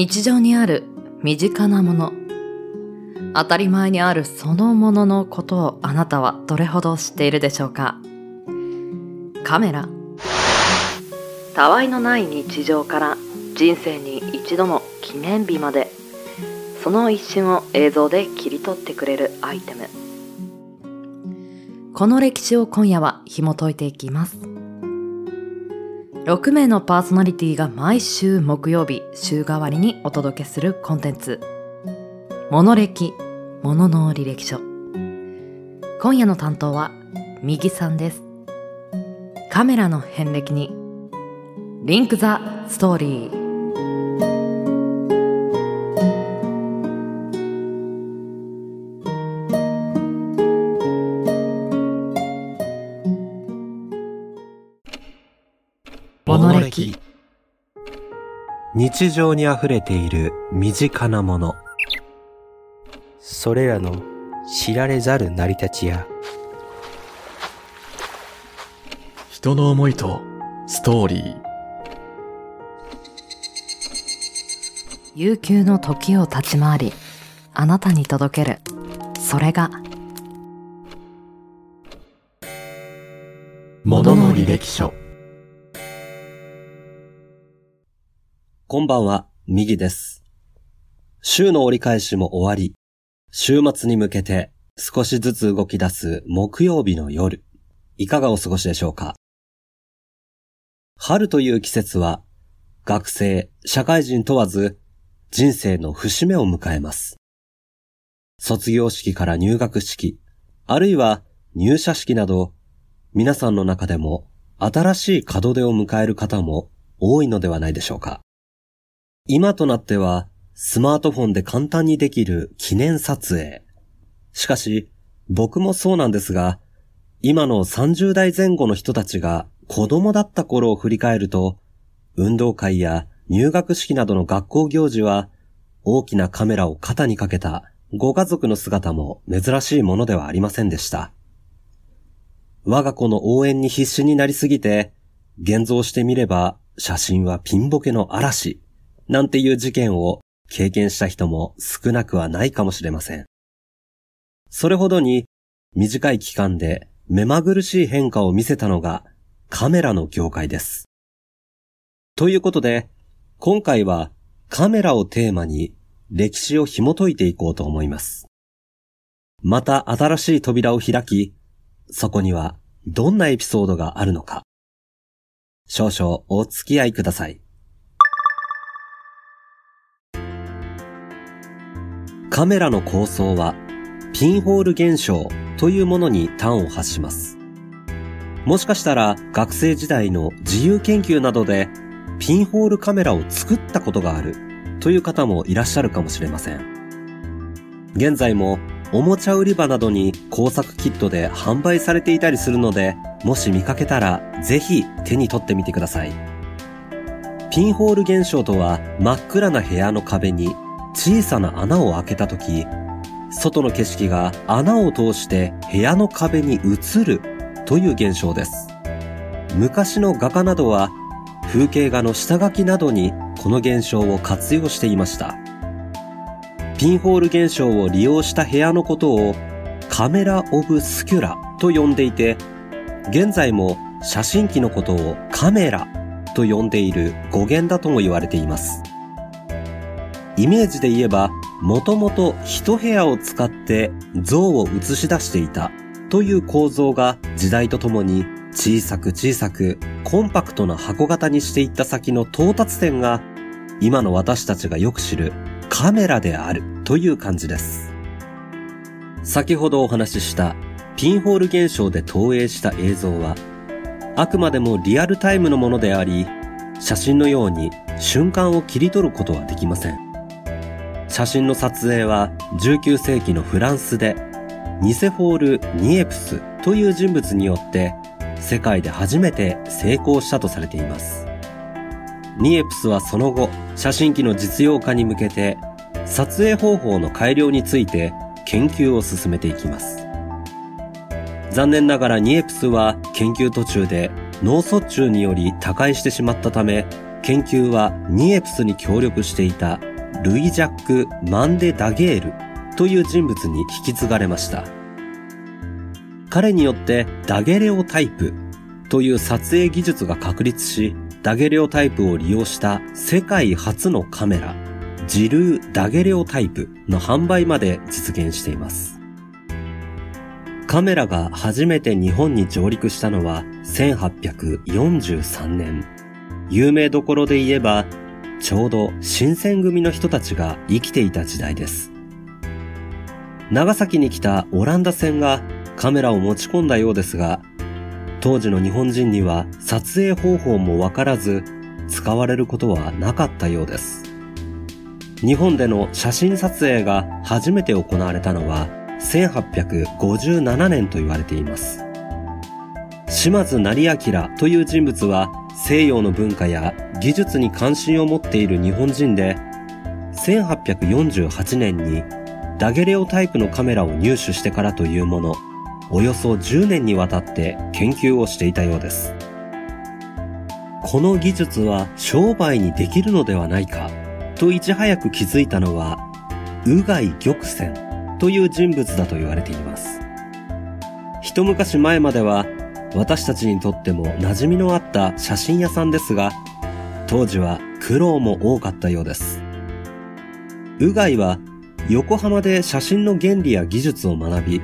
日常にある身近なもの。当たり前にあるそのもののことをあなたはどれほど知っているでしょうか？カメラ。たわいのない日常から人生に一度の記念日までその一瞬を映像で切り取ってくれるアイテム。この歴史を今夜は紐解いていきます。6名のパーソナリティが毎週木曜日週替わりにお届けするコンテンツ。モノ歴モノの履歴書。今夜の担当は右さんです。カメラの遍歴にリンクザストーリー。日常に溢れている身近なもの。それらの知られざる成り立ちや。人の思いとストーリー。悠久の時を立ち回りあなたに届ける。それがものの履歴書こんばんは、右です。週の折り返しも終わり、週末に向けて少しずつ動き出す木曜日の夜、いかがお過ごしでしょうか？春という季節は、学生、社会人問わず、人生の節目を迎えます。卒業式から入学式、あるいは入社式など、皆さんの中でも新しい門出を迎える方も多いのではないでしょうか？今となっては、スマートフォンで簡単にできる記念撮影。しかし、僕もそうなんですが、今の30代前後の人たちが子供だった頃を振り返ると、運動会や入学式などの学校行事は、大きなカメラを肩にかけたご家族の姿も珍しいものではありませんでした。我が子の応援に必死になりすぎて、現像してみれば写真はピンボケの嵐。なんていう事件を経験した人も少なくはないかもしれません。それほどに短い期間で目まぐるしい変化を見せたのがカメラの業界です。ということで、今回はカメラをテーマに歴史を紐解いていこうと思います。また新しい扉を開き、そこにはどんなエピソードがあるのか。少々お付き合いください。カメラの構想はピンホール現象というものに端を発します。もしかしたら学生時代の自由研究などでピンホールカメラを作ったことがあるという方もいらっしゃるかもしれません。現在もおもちゃ売り場などに工作キットで販売されていたりするので、もし見かけたらぜひ手に取ってみてください。ピンホール現象とは真っ暗な部屋の壁に小さな穴を開けたとき、外の景色が穴を通して部屋の壁に映るという現象です。昔の画家などは風景画の下書きなどにこの現象を活用していました。ピンホール現象を利用した部屋のことをカメラ・オブ・スキュラと呼んでいて、現在も写真機のことをカメラと呼んでいる語源だとも言われています。イメージで言えば、もともと一部屋を使って像を映し出していたという構造が時代とともに小さく小さくコンパクトな箱型にしていった先の到達点が今の私たちがよく知るカメラであるという感じです。先ほどお話ししたピンホール現象で投影した映像はあくまでもリアルタイムのものであり写真のように瞬間を切り取ることはできません。写真の撮影は19世紀のフランスでニセフォール・ニエプスという人物によって世界で初めて成功したとされています。ニエプスはその後、写真機の実用化に向けて撮影方法の改良について研究を進めていきます。残念ながらニエプスは研究途中で脳卒中により他界してしまったため、研究はニエプスに協力していたルイ・ジャック・マンデ・ダゲールという人物に引き継がれました。彼によってダゲレオタイプという撮影技術が確立し、ダゲレオタイプを利用した世界初のカメラ、ジルーダゲレオタイプの販売まで実現しています。カメラが初めて日本に上陸したのは1843年。有名どころで言えば、ちょうど新選組の人たちが生きていた時代です。長崎に来たオランダ船がカメラを持ち込んだようですが、当時の日本人には撮影方法もわからず、使われることはなかったようです。日本での写真撮影が初めて行われたのは1857年と言われています。島津成明という人物は西洋の文化や技術に関心を持っている日本人で、1848年にダゲレオタイプのカメラを入手してからというもの、およそ10年にわたって研究をしていたようです。この技術は商売にできるのではないかといち早く気づいたのは、宇外玉泉という人物だと言われています。一昔前までは私たちにとっても馴染みのあった写真屋さんですが、当時は苦労も多かったようです。宇外は横浜で写真の原理や技術を学び、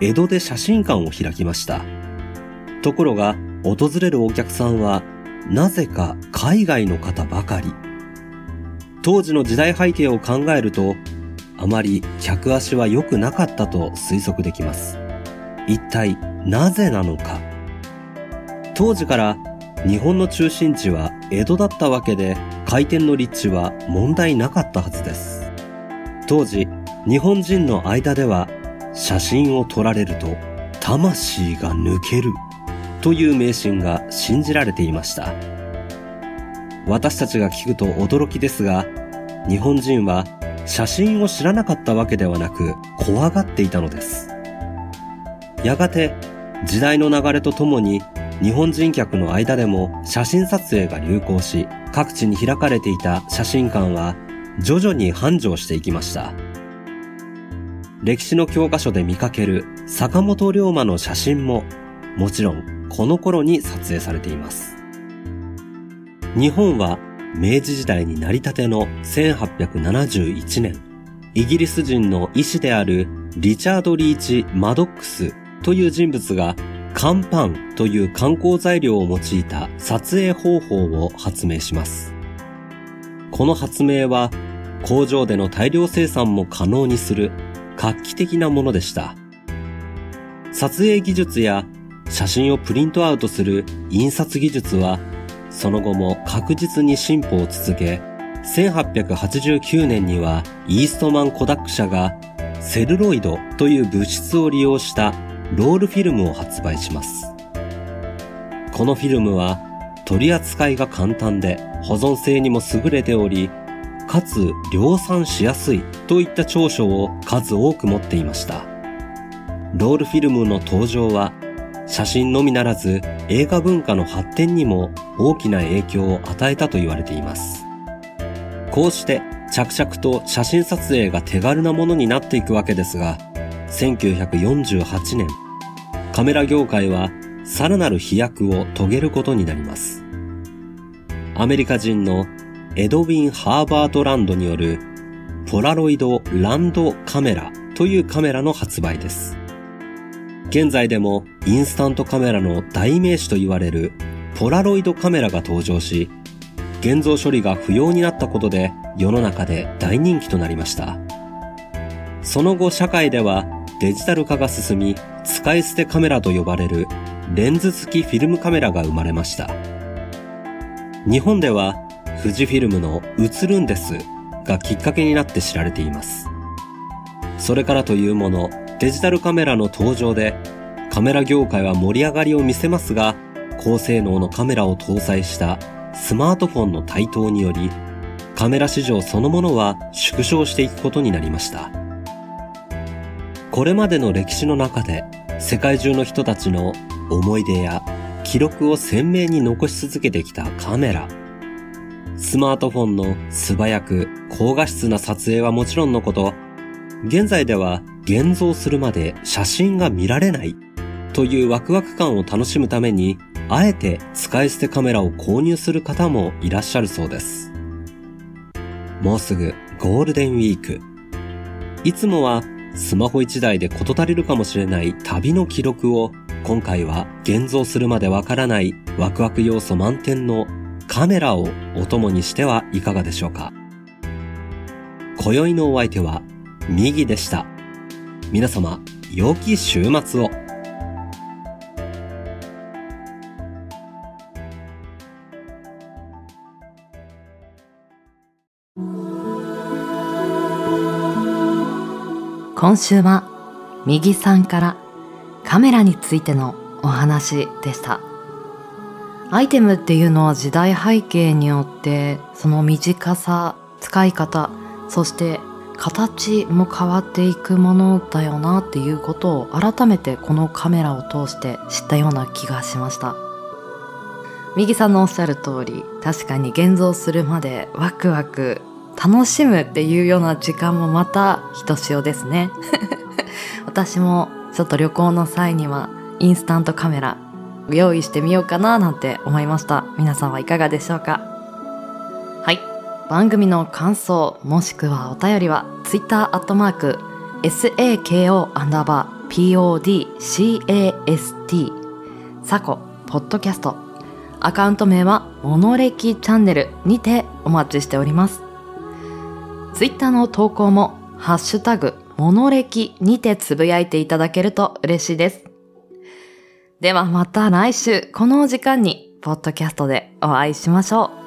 江戸で写真館を開きました。ところが、訪れるお客さんは、なぜか海外の方ばかり。当時の時代背景を考えると、あまり客足は良くなかったと推測できます。一体なぜなのか？当時から日本の中心地は江戸だったわけで、回転の立地は問題なかったはずです。当時、日本人の間では写真を撮られると魂が抜けるという迷信が信じられていました。私たちが聞くと驚きですが、日本人は写真を知らなかったわけではなく怖がっていたのです。やがて時代の流れとともに日本人客の間でも写真撮影が流行し各地に開かれていた写真館は徐々に繁盛していきました。歴史の教科書で見かける坂本龍馬の写真ももちろんこの頃に撮影されています。日本は明治時代に成り立ての1871年、イギリス人の医師であるリチャード・リーチ・マドックスという人物が乾パンという観光材料を用いた撮影方法を発明します。この発明は工場での大量生産も可能にする画期的なものでした。撮影技術や写真をプリントアウトする印刷技術は、その後も確実に進歩を続け、1889年にはイーストマンコダック社がセルロイドという物質を利用したロールフィルムを発売します。このフィルムは取り扱いが簡単で保存性にも優れており、かつ量産しやすいといった長所を数多く持っていました。ロールフィルムの登場は写真のみならず映画文化の発展にも大きな影響を与えたと言われています。こうして着々と写真撮影が手軽なものになっていくわけですが、1948年、カメラ業界はさらなる飛躍を遂げることになります。アメリカ人のエドウィン・ハーバートランドによるポラロイドランドカメラというカメラの発売です。現在でもインスタントカメラの代名詞と言われるポラロイドカメラが登場し、現像処理が不要になったことで世の中で大人気となりました。その後社会ではデジタル化が進み、使い捨てカメラと呼ばれるレンズ付きフィルムカメラが生まれました。日本では富士フィルムの映るんですがきっかけになって知られています。それからというもの、デジタルカメラの登場でカメラ業界は盛り上がりを見せますが、高性能のカメラを搭載したスマートフォンの台頭により、カメラ市場そのものは縮小していくことになりました。これまでの歴史の中で世界中の人たちの思い出や記録を鮮明に残し続けてきたカメラ。スマートフォンの素早く高画質な撮影はもちろんのこと、現在では現像するまで写真が見られないというワクワク感を楽しむために、あえて使い捨てカメラを購入する方もいらっしゃるそうです。もうすぐゴールデンウィーク。いつもはスマホ1台で事足りるかもしれない旅の記録を今回は現像するまでわからないワクワク要素満点のカメラをお供にしてはいかがでしょうか。今宵のお相手は右でした。皆様、良き週末を。今週は右さんからカメラについてのお話でした。アイテムっていうのは時代背景によってその短さ、使い方、そして形も変わっていくものだよなっていうことを改めてこのカメラを通して知ったような気がしました。右さんのおっしゃる通り、確かに現像するまでワクワク楽しむっていうような時間もまたひとしおですね。私もちょっと旅行の際にはインスタントカメラ用意してみようかななんて思いました。皆さんはいかがでしょうか？はい。番組の感想もしくはお便りは Twitter アットマーク SAKO アンダーバー PODCAST サコポッドキャストアカウント名はモノレキチャンネルにてお待ちしております。ツイッターの投稿も、ハッシュタグ、モノレキにてつぶやいていただけると嬉しいです。ではまた来週、このお時間に、ポッドキャストでお会いしましょう。